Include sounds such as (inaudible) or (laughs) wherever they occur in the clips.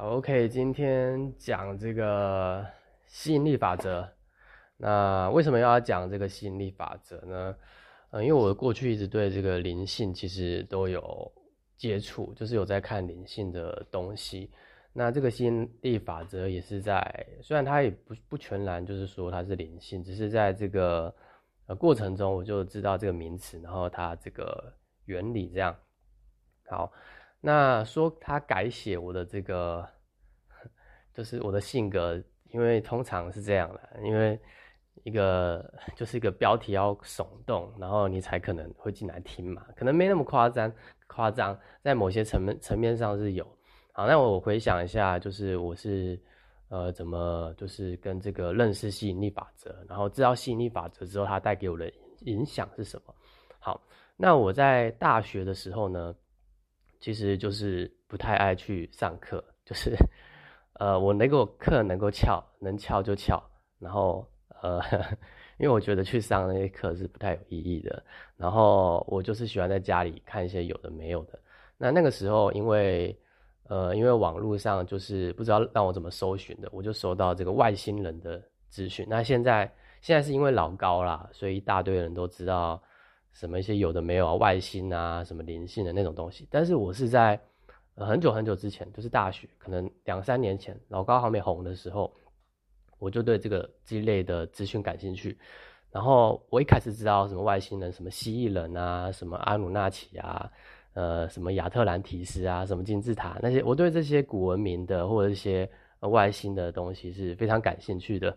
好，OK，今天讲这个吸引力法则。那为什么要讲这个吸引力法则呢？嗯，因为我过去一直对这个灵性其实都有接触，就是有在看灵性的东西。那这个吸引力法则也是在，虽然它也不不全然就是说它是灵性，只是在这个呃过程中我就知道这个名词，然后它这个原理这样。好。那说他改写我的这个，就是我的性格，因为通常是这样的，因为一个就是一个标题要耸动，然后你才可能会进来听嘛，可能没那么夸张，夸张在某些层面层面上是有。好，那我回想一下，就是我是呃怎么就是跟这个认识吸引力法则，然后知道吸引力法则之后，它带给我的影响是什么？好，那我在大学的时候呢？其实就是不太爱去上课，就是，呃，我能够课能够翘，能翘就翘，然后呃，(laughs) 因为我觉得去上那些课是不太有意义的，然后我就是喜欢在家里看一些有的没有的。那那个时候，因为呃，因为网络上就是不知道让我怎么搜寻的，我就收到这个外星人的资讯。那现在现在是因为老高啦，所以一大堆人都知道。什么一些有的没有啊，外星啊，什么灵性的那种东西。但是我是在很久很久之前，就是大学，可能两三年前，老高还没红的时候，我就对这个这类的资讯感兴趣。然后我一开始知道什么外星人，什么蜥蜴人啊，什么阿努纳奇啊，呃，什么亚特兰提斯啊，什么金字塔那些，我对这些古文明的或者一些外星的东西是非常感兴趣的。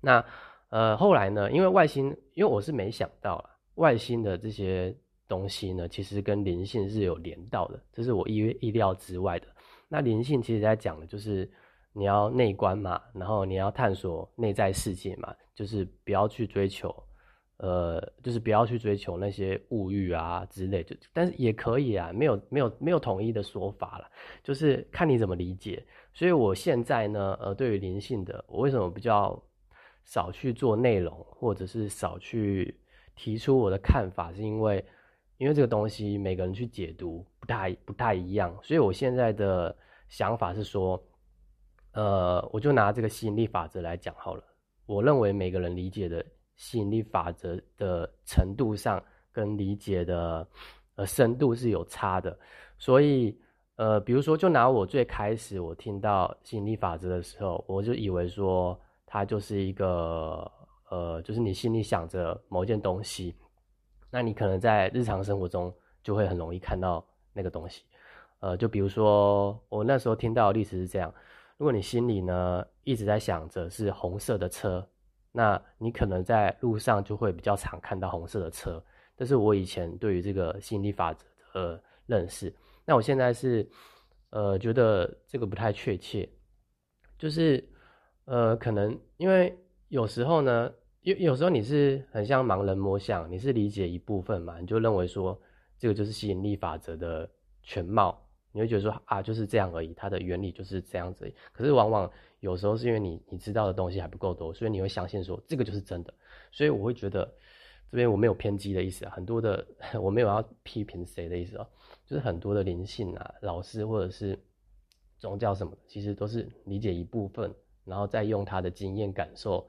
那呃后来呢，因为外星，因为我是没想到啊。外星的这些东西呢，其实跟灵性是有连到的，这是我意意料之外的。那灵性其实在讲的就是你要内观嘛，然后你要探索内在世界嘛，就是不要去追求，呃，就是不要去追求那些物欲啊之类。就但是也可以啊，没有没有没有统一的说法了，就是看你怎么理解。所以我现在呢，呃，对于灵性的，我为什么比较少去做内容，或者是少去。提出我的看法是因为，因为这个东西每个人去解读不太不太一样，所以我现在的想法是说，呃，我就拿这个吸引力法则来讲好了。我认为每个人理解的吸引力法则的程度上跟理解的呃深度是有差的，所以呃，比如说就拿我最开始我听到吸引力法则的时候，我就以为说它就是一个。呃，就是你心里想着某件东西，那你可能在日常生活中就会很容易看到那个东西。呃，就比如说我那时候听到的例子是这样：如果你心里呢一直在想着是红色的车，那你可能在路上就会比较常看到红色的车。这是我以前对于这个吸引力法则的认识。那我现在是呃觉得这个不太确切，就是呃可能因为。有时候呢，有有时候你是很像盲人摸象，你是理解一部分嘛，你就认为说这个就是吸引力法则的全貌，你会觉得说啊就是这样而已，它的原理就是这样子。可是往往有时候是因为你你知道的东西还不够多，所以你会相信说这个就是真的。所以我会觉得这边我没有偏激的意思啊，很多的 (laughs) 我没有要批评谁的意思啊，就是很多的灵性啊老师或者是宗教什么，其实都是理解一部分，然后再用他的经验感受。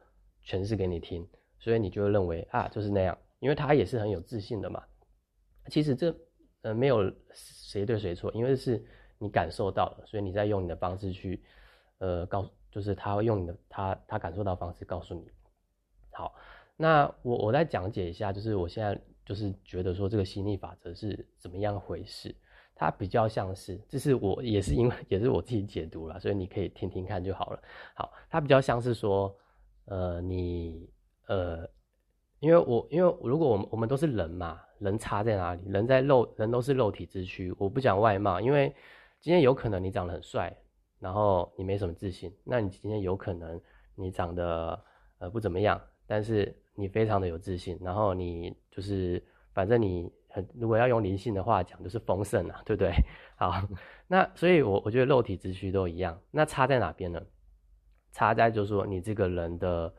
诠释给你听，所以你就会认为啊，就是那样，因为他也是很有自信的嘛。其实这呃没有谁对谁错，因为是你感受到了，所以你在用你的方式去呃告，就是他会用你的他他感受到方式告诉你。好，那我我再讲解一下，就是我现在就是觉得说这个吸引力法则是怎么样回事，它比较像是，这是我也是因为也是我自己解读了，所以你可以听听看就好了。好，它比较像是说。呃，你呃，因为我因为如果我们我们都是人嘛，人差在哪里？人在肉，人都是肉体之躯。我不讲外貌，因为今天有可能你长得很帅，然后你没什么自信。那你今天有可能你长得呃不怎么样，但是你非常的有自信，然后你就是反正你很如果要用灵性的话讲，就是丰盛啊，对不对？(laughs) 好，那所以我我觉得肉体之躯都一样，那差在哪边呢？差在就是说，你这个人的，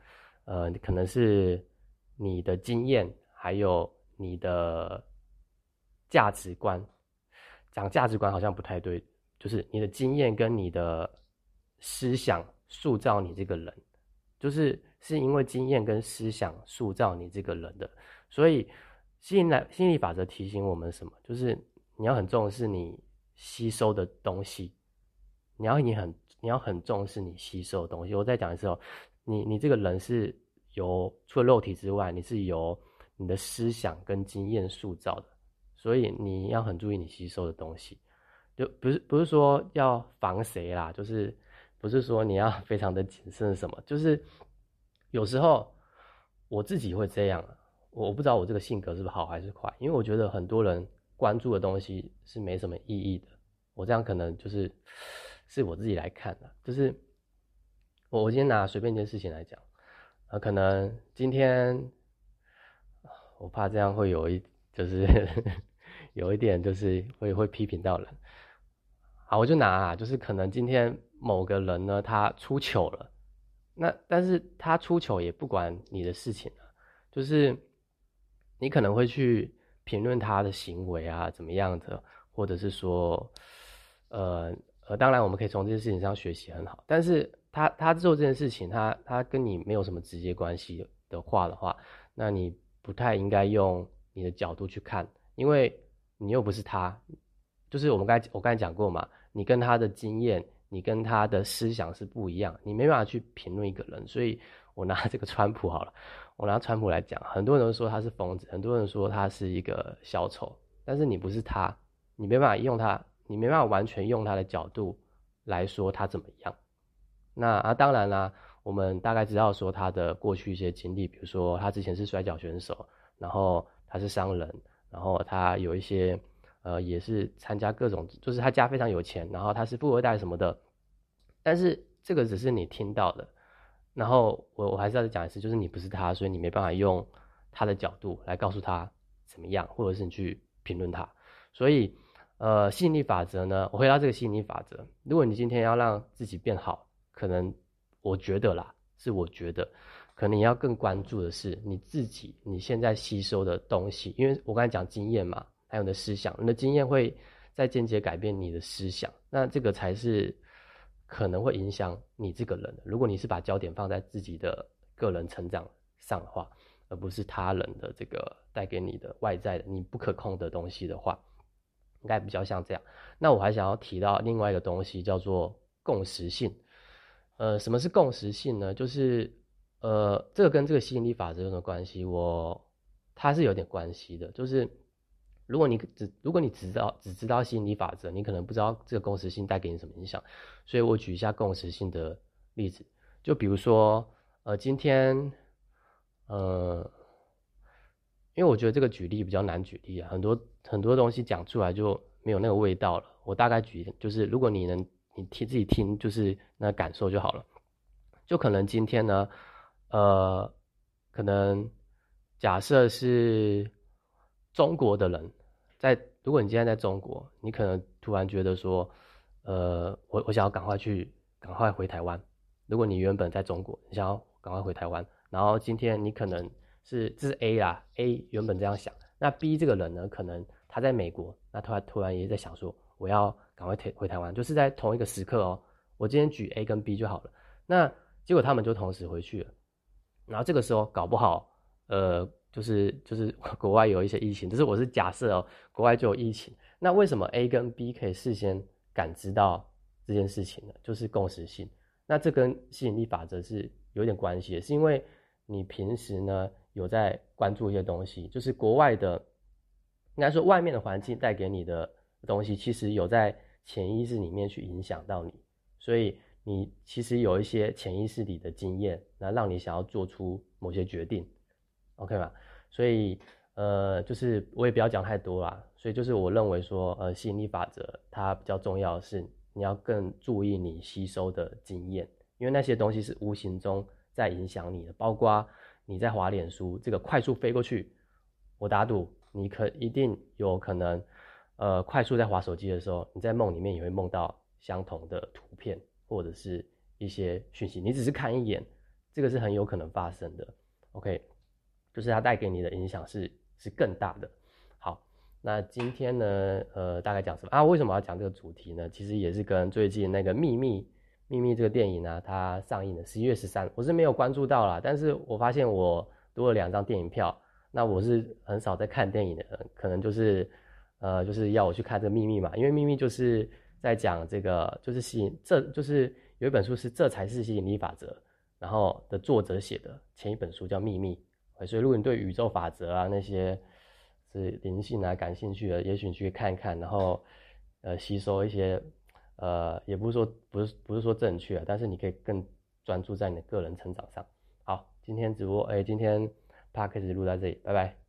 呃，可能是你的经验，还有你的价值观。讲价值观好像不太对，就是你的经验跟你的思想塑造你这个人，就是是因为经验跟思想塑造你这个人的。所以，吸引来心理法则提醒我们什么？就是你要很重视你吸收的东西，你要你很你要很重视你吸收的东西。我再讲一次哦，你你这个人是由除了肉体之外，你是由你的思想跟经验塑造的，所以你要很注意你吸收的东西。就不是不是说要防谁啦，就是不是说你要 (laughs) 非常的谨慎什么，就是有时候我自己会这样，我不知道我这个性格是不是好还是坏，因为我觉得很多人关注的东西是没什么意义的，我这样可能就是是我自己来看的，就是我我今天拿随便一件事情来讲，啊，可能今天我怕这样会有一就是 (laughs) 有一点就是会会批评到人。好，我就拿啊，就是可能今天某个人呢，他出糗了，那但是他出糗也不管你的事情啊，就是你可能会去评论他的行为啊，怎么样的，或者是说，呃呃，当然我们可以从这件事情上学习很好，但是他他做这件事情，他他跟你没有什么直接关系的话的话，那你不太应该用你的角度去看，因为你又不是他，就是我们刚才我刚才讲过嘛。你跟他的经验，你跟他的思想是不一样，你没办法去评论一个人。所以我拿这个川普好了，我拿川普来讲，很多人都说他是疯子，很多人说他是一个小丑，但是你不是他，你没办法用他，你没办法完全用他的角度来说他怎么样。那啊，当然啦，我们大概知道说他的过去一些经历，比如说他之前是摔跤选手，然后他是商人，然后他有一些。呃，也是参加各种，就是他家非常有钱，然后他是富二代什么的，但是这个只是你听到的，然后我我还是要再讲一次，就是你不是他，所以你没办法用他的角度来告诉他怎么样，或者是你去评论他。所以，呃，吸引力法则呢，我回到这个吸引力法则，如果你今天要让自己变好，可能我觉得啦，是我觉得，可能你要更关注的是你自己你现在吸收的东西，因为我刚才讲经验嘛。还有你的思想，你的经验会在间接改变你的思想，那这个才是可能会影响你这个人的。如果你是把焦点放在自己的个人成长上的话，而不是他人的这个带给你的外在的你不可控的东西的话，应该比较像这样。那我还想要提到另外一个东西，叫做共识性。呃，什么是共识性呢？就是呃，这个跟这个吸引力法则有什么关系？我它是有点关系的，就是。如果你只如果你只知道只知道吸引力法则，你可能不知道这个共识性带给你什么影响。所以我举一下共识性的例子，就比如说，呃，今天，呃，因为我觉得这个举例比较难举例啊，很多很多东西讲出来就没有那个味道了。我大概举，就是如果你能你听自己听，就是那感受就好了。就可能今天呢，呃，可能假设是中国的人。在，如果你今天在中国，你可能突然觉得说，呃，我我想要赶快去，赶快回台湾。如果你原本在中国，你想要赶快回台湾，然后今天你可能是这是 A 啦，A 原本这样想，那 B 这个人呢，可能他在美国，那他突然也在想说，我要赶快回回台湾，就是在同一个时刻哦。我今天举 A 跟 B 就好了，那结果他们就同时回去了，然后这个时候搞不好，呃。就是就是 (laughs) 国外有一些疫情，就是我是假设哦，国外就有疫情。那为什么 A 跟 B 可以事先感知到这件事情呢？就是共识性。那这跟吸引力法则是有点关系的，是因为你平时呢有在关注一些东西，就是国外的，应该说外面的环境带给你的东西，其实有在潜意识里面去影响到你，所以你其实有一些潜意识里的经验，那让你想要做出某些决定。OK 嘛，所以呃，就是我也不要讲太多啦。所以就是我认为说，呃，吸引力法则它比较重要的是，你要更注意你吸收的经验，因为那些东西是无形中在影响你的。包括你在滑脸书，这个快速飞过去，我打赌你可一定有可能，呃，快速在滑手机的时候，你在梦里面也会梦到相同的图片或者是一些讯息。你只是看一眼，这个是很有可能发生的。OK。就是它带给你的影响是是更大的。好，那今天呢，呃，大概讲什么啊？为什么要讲这个主题呢？其实也是跟最近那个《秘密》《秘密》这个电影呢，它上映的十一月十三，我是没有关注到啦。但是我发现我多了两张电影票，那我是很少在看电影的，可能就是，呃，就是要我去看这个《秘密》嘛，因为《秘密》就是在讲这个，就是吸引，这就是有一本书是《这才是吸引力法则》，然后的作者写的前一本书叫《秘密》，所以如果你对宇宙法则啊那些。是灵性啊，感兴趣的，也许你去看一看，然后，呃，吸收一些，呃，也不是说不是不是说正确，但是你可以更专注在你的个人成长上。好，今天直播，哎，今天 p a r k 始录到这里，拜拜。